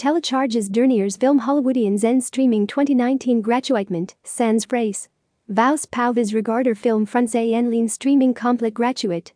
Telecharges derniers film hollywoodiens en streaming 2019 gratuitement, sans price. Vaus pauves regarder film français en ligne streaming complet gratuit.